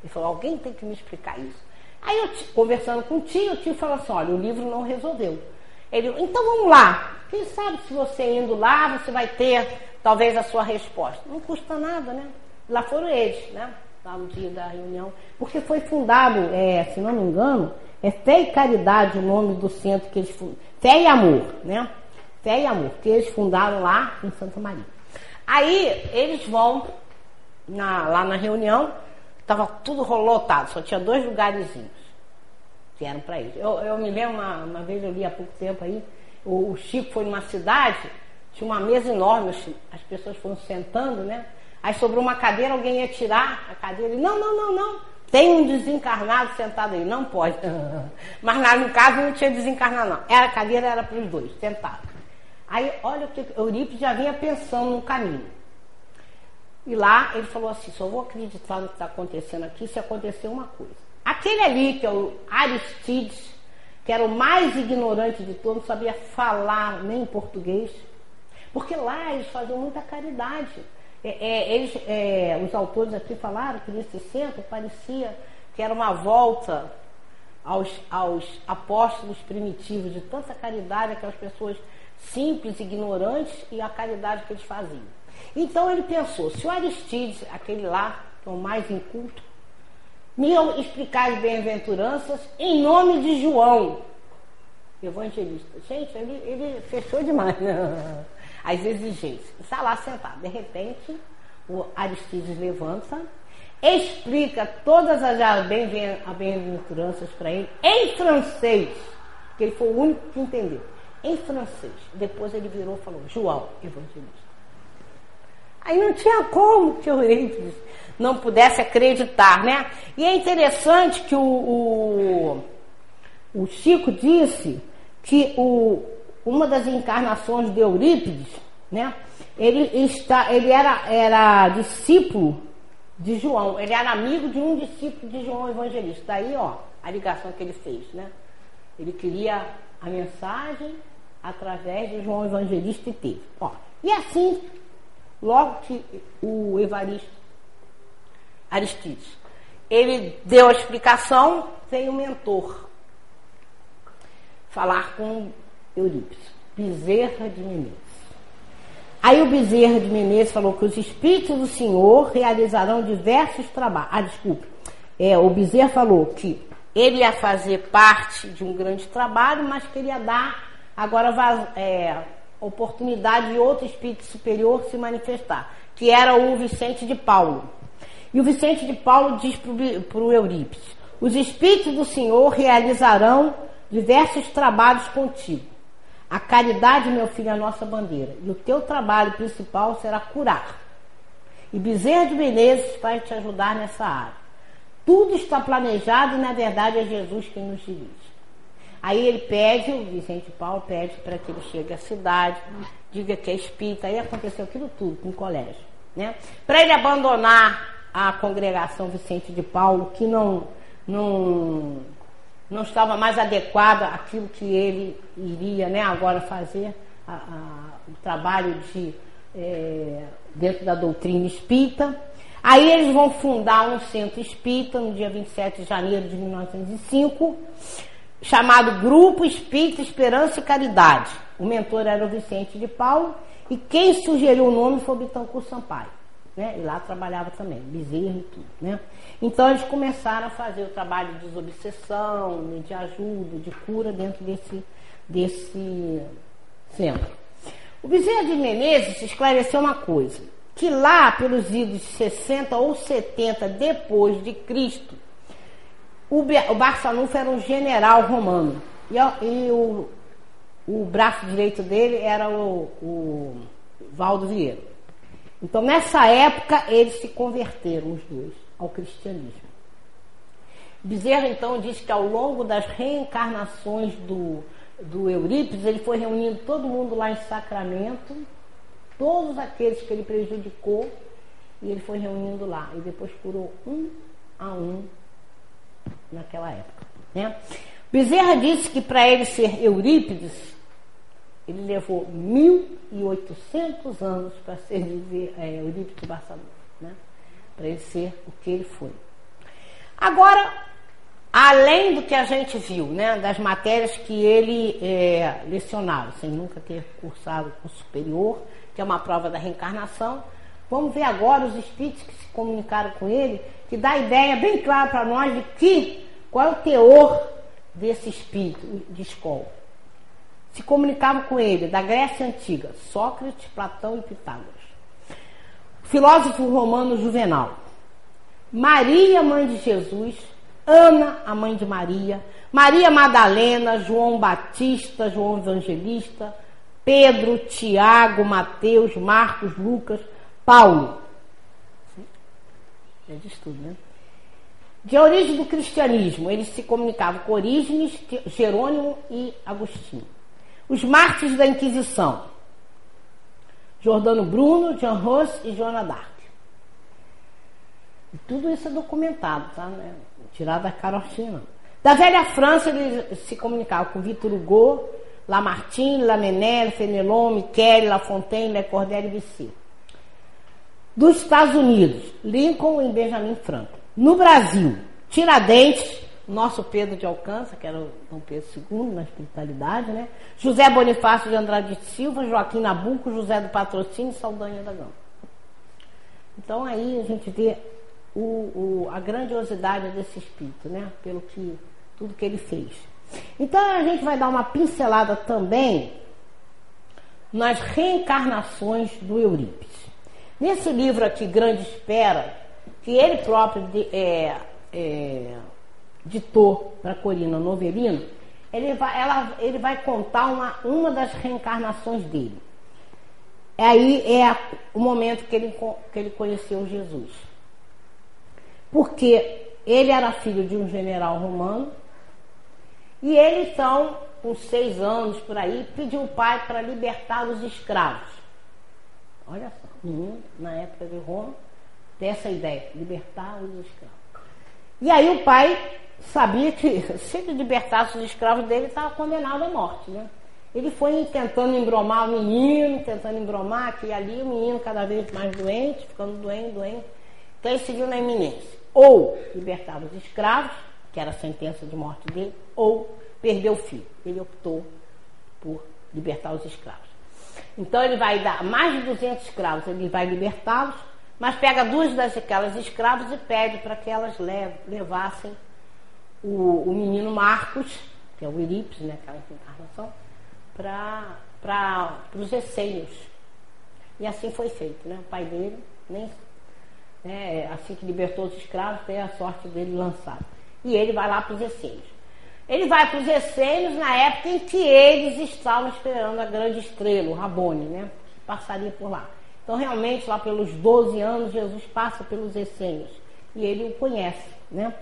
Ele falou, alguém tem que me explicar isso. Aí eu, conversando com o tio, o tio falou assim, olha, o livro não resolveu. Ele, então vamos lá. Quem sabe se você indo lá, você vai ter talvez a sua resposta. Não custa nada, né? Lá foram eles, né? Lá no dia da reunião. Porque foi fundado, é, se não me engano, é Fé e Caridade o nome do centro que eles fundaram. Fé e Amor, né? Fé e Amor, que eles fundaram lá em Santa Maria. Aí eles vão na, lá na reunião, estava tudo lotado, só tinha dois lugarzinhos que eram para eles. Eu, eu, me lembro, uma, uma, vez eu li há pouco tempo aí, o, o Chico foi numa cidade, tinha uma mesa enorme, as pessoas foram sentando, né? Aí sobrou uma cadeira, alguém ia tirar a cadeira e não, não, não, não. Tem um desencarnado sentado aí, não pode. Mas lá no caso não tinha desencarnado, não. Era, a cadeira era para os dois, sentado. Aí, olha o que Eurípides já vinha pensando no caminho. E lá ele falou assim: só vou acreditar no que está acontecendo aqui se acontecer uma coisa. Aquele ali, que é o Aristides, que era o mais ignorante de todos, não sabia falar nem português, porque lá eles faziam muita caridade. É, é, eles, é, os autores aqui falaram que nesse centro parecia que era uma volta aos, aos apóstolos primitivos, de tanta caridade, aquelas pessoas simples, ignorantes e a caridade que eles faziam. Então ele pensou: se o Aristides, aquele lá, que é o mais inculto, me explicar as bem-aventuranças em nome de João, evangelista. Gente, ele, ele fechou demais né? As exigências. Está lá sentado. De repente, o Aristides levanta, explica todas as bem-aventuranças para ele em francês, que ele foi o único que entendeu. Em francês. Depois ele virou e falou: João, evangelista. Aí não tinha como que o Eurípides não pudesse acreditar, né? E é interessante que o, o, o Chico disse que o, uma das encarnações de Eurípides, né? Ele, está, ele era, era discípulo de João, ele era amigo de um discípulo de João Evangelista. Daí, ó, a ligação que ele fez, né? Ele queria a mensagem através de João Evangelista e teve. Ó, e assim Logo que o Evaristo Aristides, ele deu a explicação, veio o mentor falar com Eurípides, Bezerra de Menezes. Aí o Bezerra de Menezes falou que os espíritos do Senhor realizarão diversos trabalhos. Ah, desculpe. É, o Bezerra falou que ele ia fazer parte de um grande trabalho, mas queria dar agora é, oportunidade de outro espírito superior se manifestar, que era o Vicente de Paulo. E o Vicente de Paulo diz para o Eurípides: Os Espíritos do Senhor realizarão diversos trabalhos contigo. A caridade, meu filho, é a nossa bandeira. E o teu trabalho principal será curar. E Bezerra de Menezes vai te ajudar nessa área. Tudo está planejado e, na verdade, é Jesus quem nos dirige. Aí ele pede, o Vicente Paulo pede para que ele chegue à cidade, diga que é espírita. Aí aconteceu aquilo tudo com o colégio. Né? Para ele abandonar a congregação Vicente de Paulo, que não, não, não estava mais adequada àquilo que ele iria né, agora fazer, a, a, o trabalho de, é, dentro da doutrina espírita. Aí eles vão fundar um centro espírita no dia 27 de janeiro de 1905, chamado Grupo Espírita Esperança e Caridade. O mentor era o Vicente de Paulo e quem sugeriu o nome foi o Bittencourt Sampaio. Né? E lá trabalhava também, bezerro e tudo. Né? Então eles começaram a fazer o trabalho de desobsessão, de ajuda, de cura dentro desse, desse centro. O Bezerra de Menezes esclareceu uma coisa que lá pelos idos 60 ou 70 depois de Cristo, o, o Barçanufo era um general romano e, e o, o, braço direito dele era o, o Valdo Vieira. Então nessa época eles se converteram os dois ao cristianismo. Bezerra então diz que ao longo das reencarnações do, do Eurípides, ele foi reunindo todo mundo lá em Sacramento todos aqueles que ele prejudicou e ele foi reunindo lá e depois curou um a um naquela época. Né? Bezerra disse que para ele ser Eurípides, ele levou 1.800 anos para ser é, Eurípides Barçanufo, né? para ele ser o que ele foi. Agora, além do que a gente viu, né, das matérias que ele é, lecionava, sem nunca ter cursado curso superior, que é uma prova da reencarnação. Vamos ver agora os espíritos que se comunicaram com ele, que dá a ideia bem clara para nós de que qual é o teor desse espírito de escola. Se comunicavam com ele da Grécia Antiga, Sócrates, Platão e Pitágoras. Filósofo romano Juvenal. Maria, mãe de Jesus, Ana, a mãe de Maria, Maria Madalena, João Batista, João Evangelista, Pedro, Tiago, Mateus, Marcos, Lucas, Paulo. É de tudo, né? De origem do cristianismo, eles se comunicavam com Orígenes, Jerônimo e Agostinho. Os mártires da Inquisição, Jordano Bruno, Jean Ros e Joana d'Arc. E tudo isso é documentado, tá? Né? Tirado da carochinha, Da velha França, eles se comunicavam com Vitor Hugo, Lamartine, Lamennais, Fenelon, Michele, Lafontaine, Le Cordel e Bisset. Dos Estados Unidos, Lincoln e Benjamin Franklin. No Brasil, Tiradentes, nosso Pedro de Alcança, que era o Dom Pedro II na espiritualidade, né? José Bonifácio de Andrade de Silva, Joaquim Nabuco, José do Patrocínio e Saldanha da Gama. Então aí a gente vê o, o, a grandiosidade desse espírito, né? Pelo que tudo que ele fez. Então a gente vai dar uma pincelada também nas reencarnações do Eurípides. Nesse livro aqui, Grande Espera, que ele próprio é, é, ditou para Corina Novelino, ele vai, ela, ele vai contar uma, uma das reencarnações dele. Aí é a, o momento que ele, que ele conheceu Jesus. Porque ele era filho de um general romano e ele, então, com seis anos por aí, pediu o pai para libertar os escravos. Olha só, menino, na época de Roma, tem essa ideia, libertar os escravos. E aí o pai sabia que se ele libertasse os escravos dele, estava condenado à morte, né? Ele foi tentando embromar o menino, tentando embromar aqui e ali, o menino cada vez mais doente, ficando doente, doente. Então ele seguiu na iminência. Ou libertar os escravos, que era a sentença de morte dele, ou perder o filho. Ele optou por libertar os escravos. Então ele vai dar mais de 200 escravos, ele vai libertá-los, mas pega duas daquelas escravas e pede para que elas levassem o, o, menino Marcos, que é o Eurípides, né, aquela encarnação, para os essênios. E assim foi feito. Né? O pai dele, nem, né, assim que libertou os escravos, tem a sorte dele lançado. E ele vai lá para os essênios. Ele vai para os essênios na época em que eles estavam esperando a grande estrela, o Rabone, né? Passaria por lá. Então, realmente, lá pelos 12 anos, Jesus passa pelos essênios e ele o conhece, né?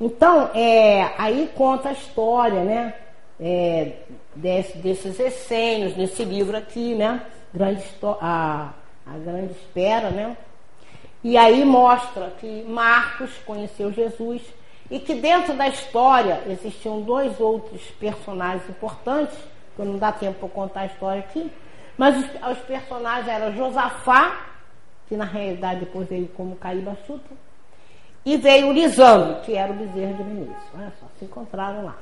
Então, é, aí conta a história, né? É, desse, desses essênios, nesse livro aqui, né? Grande, a, a Grande Espera, né? E aí mostra que Marcos conheceu Jesus e que dentro da história existiam dois outros personagens importantes, que não dá tempo para contar a história aqui, mas os, os personagens eram Josafá, que na realidade depois veio como Caíba Chuta, e veio Lisandro, que era o bezerro de Vinícius. Olha só, se encontraram lá.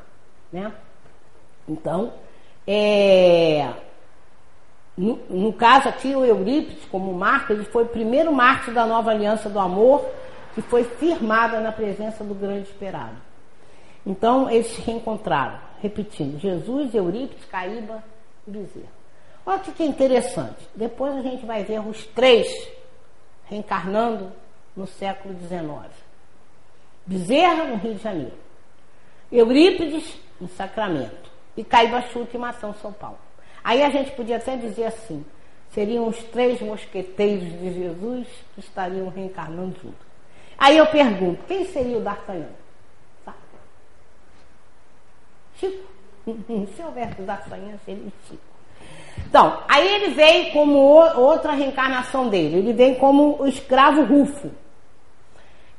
Né? Então, é, no, no, caso aqui, o Eurípides, como marca, ele foi o primeiro mártir da nova aliança do amor, que foi firmada na presença do grande esperado. Então, eles se reencontraram, repetindo, Jesus, Eurípides, Caíba e Bezerra. Olha que interessante. Depois a gente vai ver os três reencarnando no século XIX. Bezerra, no Rio de Janeiro. Eurípides, em Sacramento. E Caíba Chuta, em Mação, São Paulo. Aí a gente podia até dizer assim: seriam os três mosqueteiros de Jesus que estariam reencarnando juntos. Aí eu pergunto: quem seria o D'Artagnan? Chico. Se houvesse o D'Artagnan, seria o Chico. Então, aí ele veio como outra reencarnação dele. Ele vem como o escravo Rufo,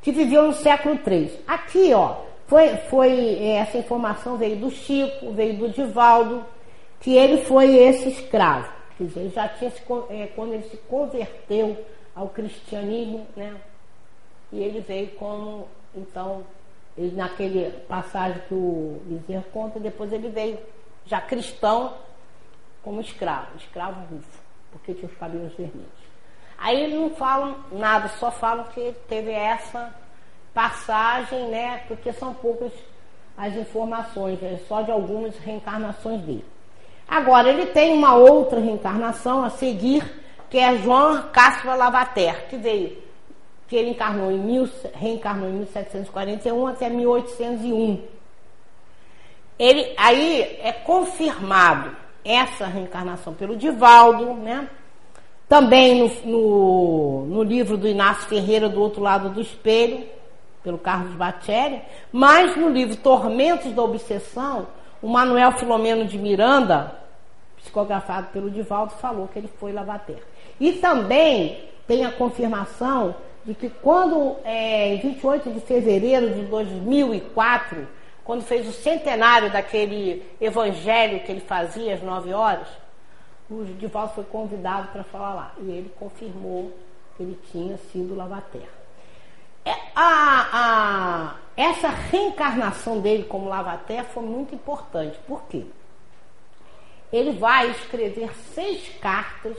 que viveu no século III. Aqui, ó, foi, foi essa informação veio do Chico, veio do Divaldo que ele foi esse escravo. Quer dizer, ele já tinha se, é, quando ele se converteu ao cristianismo, né? E ele veio como, então, ele, naquele passagem que o Bezerra conta, depois ele veio já cristão como escravo, escravo rufo, porque tinha os cabelos vermelhos. Aí eles não falam nada, só falam que teve essa passagem, né? Porque são poucas as informações, é só de algumas reencarnações dele. Agora, ele tem uma outra reencarnação a seguir, que é João Cássio Lavater, que veio, que ele encarnou em mil, reencarnou em 1741 até 1801. Ele, aí é confirmado essa reencarnação pelo Divaldo, né? Também no, no, no, livro do Inácio Ferreira, do outro lado do espelho, pelo Carlos Batelli, mas no livro Tormentos da Obsessão, o Manuel Filomeno de Miranda, psicografado pelo Divaldo, falou que ele foi Lavater. E também tem a confirmação de que quando, é, em 28 de fevereiro de 2004, quando fez o centenário daquele evangelho que ele fazia às nove horas, o Divaldo foi convidado para falar lá. E ele confirmou que ele tinha sido Lavater. É, a, a, essa reencarnação dele como Lavater foi muito importante. Por quê? Ele vai escrever seis cartas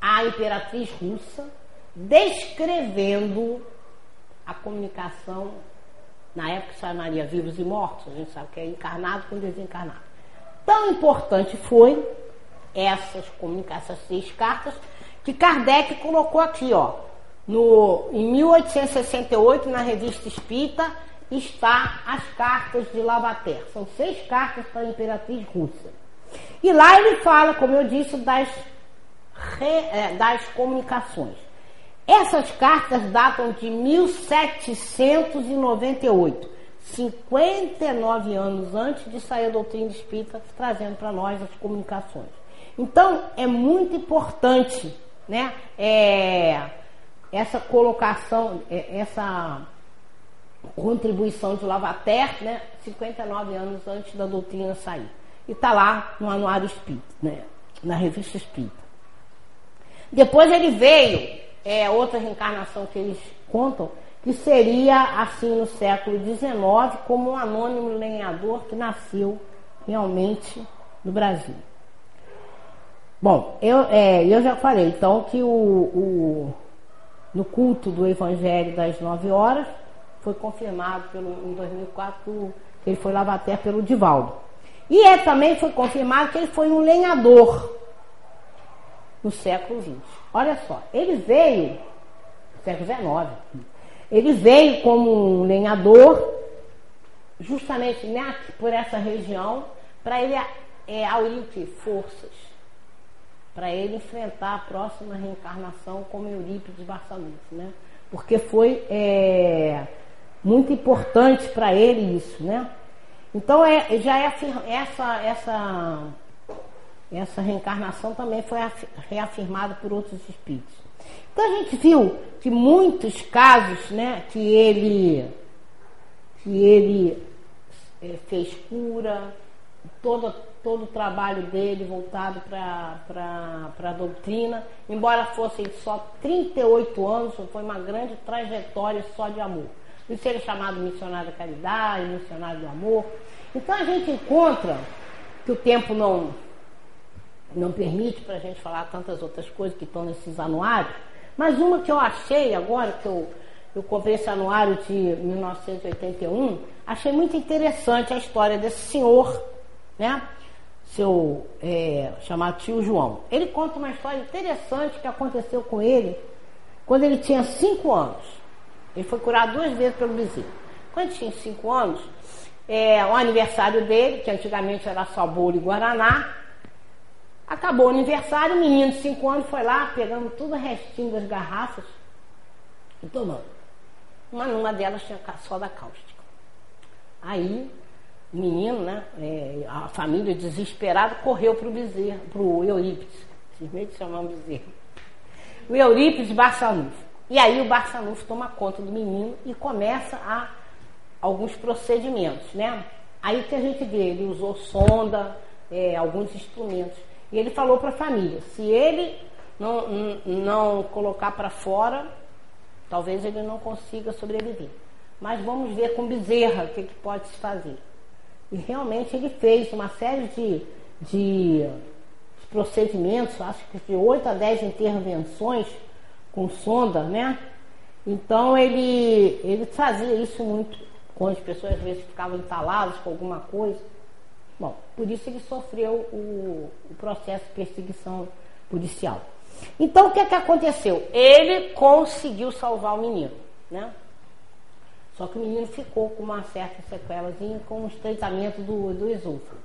à imperatriz russa, descrevendo a comunicação, na época chamaria vivos e mortos, a gente sabe que é encarnado com desencarnado. Tão importante foi essas essas seis cartas, que Kardec colocou aqui, ó, no, em 1868, na revista Espírita, está as cartas de Lavater. São seis cartas para a imperatriz russa. E lá ele fala, como eu disse, das, re, é, das comunicações. Essas cartas datam de 1798, 59 anos antes de sair a doutrina espírita, trazendo para nós as comunicações. Então, é muito importante né, é, essa colocação, é, essa contribuição de Lavater, né, 59 anos antes da doutrina sair. E está lá no Anuário Espírita, né, na revista Espírita. Depois ele veio, é outra reencarnação que eles contam, que seria assim no século XIX, como um anônimo lenhador que nasceu realmente no Brasil. Bom, eu, é, eu já falei então que o, o no culto do Evangelho das nove horas, foi confirmado pelo, em 2004 que ele foi lavater pelo Divaldo. E é, também foi confirmado que ele foi um lenhador no século XX. Olha só, ele veio, século XIX, ele veio como um lenhador justamente né, por essa região, para ele é, aurir forças, para ele enfrentar a próxima reencarnação como Eurípides Barçanufo, né? Porque foi é, muito importante para ele isso, né? Então é, já é essa, essa, essa reencarnação também foi reafirmada por outros espíritos. Então a gente viu que muitos casos, né, que ele que ele é, fez cura, todo, todo o trabalho dele voltado para a doutrina, embora fossem só 38 anos, foi uma grande trajetória só de amor. Por isso ele é chamado missionário da caridade, missionário do amor. Então a gente encontra que o tempo não, não permite para a gente falar tantas outras coisas que estão nesses anuários, mas uma que eu achei agora, que eu eu comprei esse anuário de 1981, achei muito interessante a história desse senhor, né? Seu é, chamado tio João. Ele conta uma história interessante que aconteceu com ele quando ele tinha cinco anos. Ele foi curado duas vezes pelo bezerro. Quando tinha cinco anos, é, o aniversário dele, que antigamente era só bolo e guaraná, acabou o aniversário, o menino de cinco anos foi lá, pegando tudo o restinho das garrafas e tomando mas numa delas tinha soda cáustica. Aí, o menino, né, é, a família desesperada, correu para o bezerro, para o Eurípides, simplesmente chamam bezerro. O Eurípides Barçanufo. E aí o Barçanufo toma conta do menino e começa a alguns procedimentos, né? Aí que a gente vê, ele usou sonda, é, alguns instrumentos. E ele falou para a família, se ele não, não colocar para fora, Talvez ele não consiga sobreviver. Mas vamos ver com Bezerra o que, que pode se fazer. E realmente ele fez uma série de, de procedimentos, acho que de 8 a 10 intervenções com sonda, né? Então ele, ele fazia isso muito, quando as pessoas às vezes ficavam entaladas com alguma coisa. Bom, por isso ele sofreu o, o processo de perseguição policial. Então o que é que aconteceu? Ele conseguiu salvar o menino, né? Só que o menino ficou com uma certa sequelazinha com um estreitamento do, do esôfago.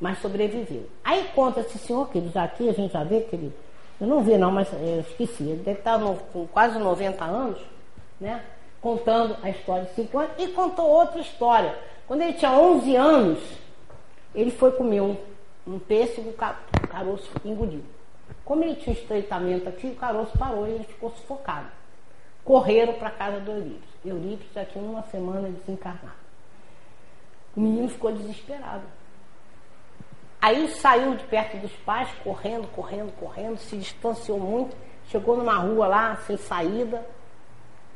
Mas sobreviveu. Aí conta esse senhor, que ele já aqui, a gente já vê que ele. Eu não vi não, mas eu esqueci. Ele deve estar no, com quase 90 anos, né? Contando a história de 5 anos. E contou outra história. Quando ele tinha 11 anos, ele foi comer um, um pêssego, o caroço engoliu. Como ele tinha um estreitamento aqui, o caroço parou e ele ficou sufocado. Correram para a casa do Eurípides. Eurípides tinha uma semana desencarnado. O menino ficou desesperado. Aí saiu de perto dos pais, correndo, correndo, correndo, se distanciou muito, chegou numa rua lá, sem saída,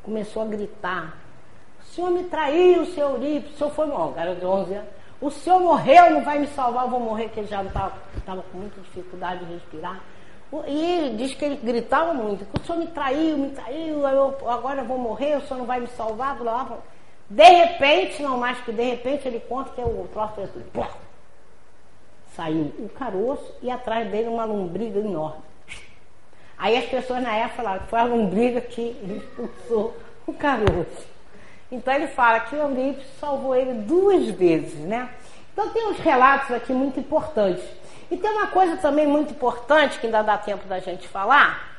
começou a gritar. O senhor me traiu, seu Eurípides, o senhor foi mal, garoto de 11 anos. O senhor morreu, não vai me salvar, eu vou morrer, que ele já estava com muita dificuldade de respirar. E ele diz que ele gritava muito, o senhor me traiu, me traiu, eu, agora eu vou morrer, o senhor não vai me salvar, blá, blá. De repente, não mais que de repente, ele conta que o troço fez saiu o caroço e atrás dele uma lombriga enorme. Aí as pessoas na época falaram que foi a lombriga que expulsou o caroço. Então ele fala que o Eurípides salvou ele duas vezes, né? Então tem uns relatos aqui muito importantes. E tem uma coisa também muito importante que ainda dá tempo da gente falar,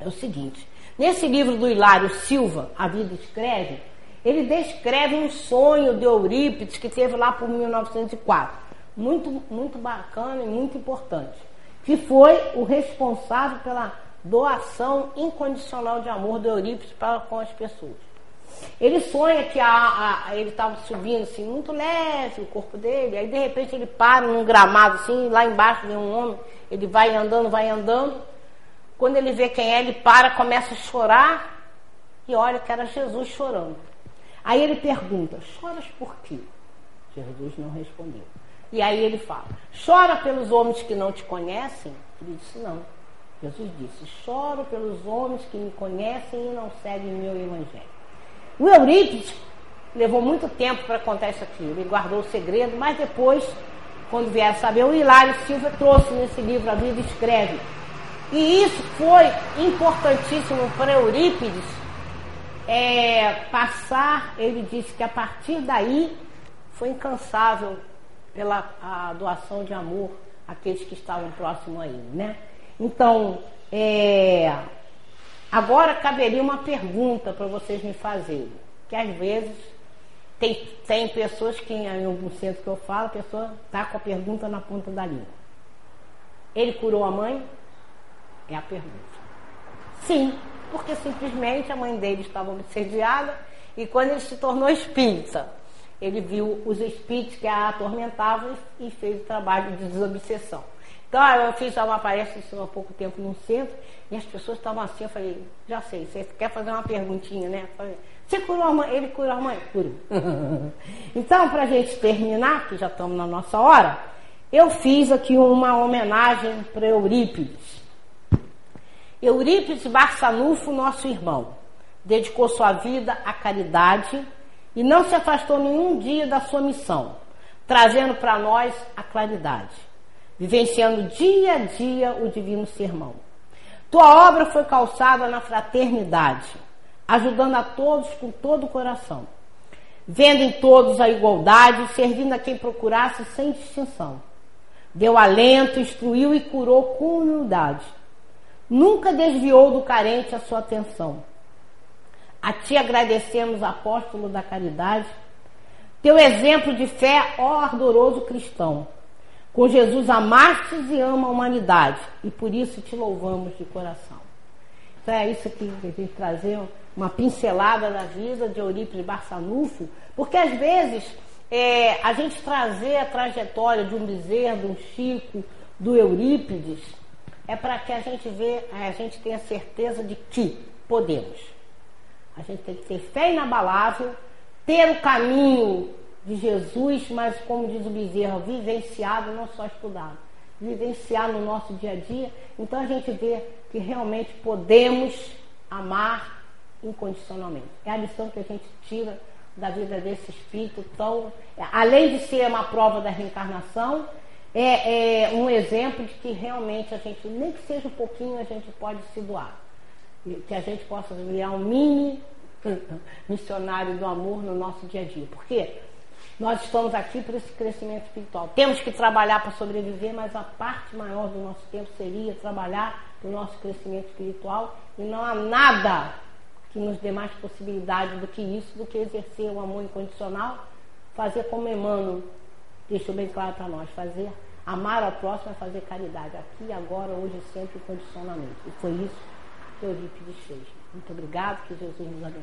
é o seguinte. Nesse livro do Hilário Silva, A Vida Escreve, ele descreve um sonho de Eurípides que teve lá por 1904. Muito, muito bacana e muito importante. Que foi o responsável pela doação incondicional de amor de Eurípides para com as pessoas. Ele sonha que a, a ele estava subindo assim, muito leve o corpo dele, aí de repente ele para num gramado assim, lá embaixo vem um homem, ele vai andando, vai andando. Quando ele vê quem é, ele para, começa a chorar e olha que era Jesus chorando. Aí ele pergunta: Choras por quê? Jesus não respondeu. E aí ele fala: Chora pelos homens que não te conhecem? Ele disse: Não. Jesus disse: Choro pelos homens que me conhecem e não seguem meu evangelho. O Eurípides levou muito tempo para contar isso aqui. Ele guardou o segredo, mas depois, quando vier saber, o Hilário Silva trouxe nesse livro A Vida Escreve. E isso foi importantíssimo para Eurípides é, passar, ele disse que a partir daí foi incansável pela doação de amor àqueles que estavam próximos a ele, né? Então, é, agora caberia uma pergunta para vocês me fazerem, que às vezes tem, tem pessoas que, em algum centro que eu falo, a pessoa está com a pergunta na ponta da língua. Ele curou a mãe? É a pergunta. Sim, porque simplesmente a mãe dele estava obsediada e quando ele se tornou espírita, ele viu os espíritos que a atormentavam e fez o trabalho de desobsessão. Então, eu fiz uma palestra há pouco tempo num centro e as pessoas estavam assim, eu falei, já sei, você quer fazer uma perguntinha, né? Falei, você curou a mãe? Ele curou a mãe? Curou. então, para a gente terminar, que já estamos na nossa hora, eu fiz aqui uma homenagem para Eurípides. Eurípides Barçanufo, nosso irmão, dedicou sua vida à caridade e não se afastou nenhum dia da sua missão, trazendo para nós a claridade, vivenciando dia a dia o divino sermão. Tua obra foi calçada na fraternidade, ajudando a todos com todo o coração, vendo em todos a igualdade, servindo a quem procurasse sem distinção. Deu alento, instruiu e curou com humildade. Nunca desviou do carente a sua atenção a ti agradecemos, apóstolo da caridade, teu exemplo de fé, ó ardoroso cristão. Com Jesus amastes e ama a humanidade, e por isso te louvamos de coração. Então é isso que a gente trazer uma pincelada da vida de Eurípides Barçanufo, porque às vezes é, a gente trazer a trajetória de um Bezerra, de um Chico, do Eurípides, é para que a gente vê, a gente tenha certeza de que podemos. A gente tem que ter fé inabalável, ter o caminho de Jesus, mas como diz o Bezerra, vivenciado, não só estudado. Vivenciar no nosso dia a dia. Então a gente vê que realmente podemos amar incondicionalmente. É a lição que a gente tira da vida desse espírito tão. Além de ser uma prova da reencarnação, é, é um exemplo de que realmente a gente, nem que seja um pouquinho, a gente pode se doar que a gente possa virar um mini missionário do amor no nosso dia a dia. Porque nós estamos aqui para esse crescimento espiritual. Temos que trabalhar para sobreviver, mas a parte maior do nosso tempo seria trabalhar o nosso crescimento espiritual e não há nada que nos dê mais possibilidade do que isso, do que exercer o amor incondicional, fazer como Emmanuel deixou bem claro para nós, fazer amar ao próximo é fazer caridade, aqui, agora, hoje, sempre, incondicionalmente. E foi isso que Eurípides fez. Muito obrigado, que Jesus nos abençoe.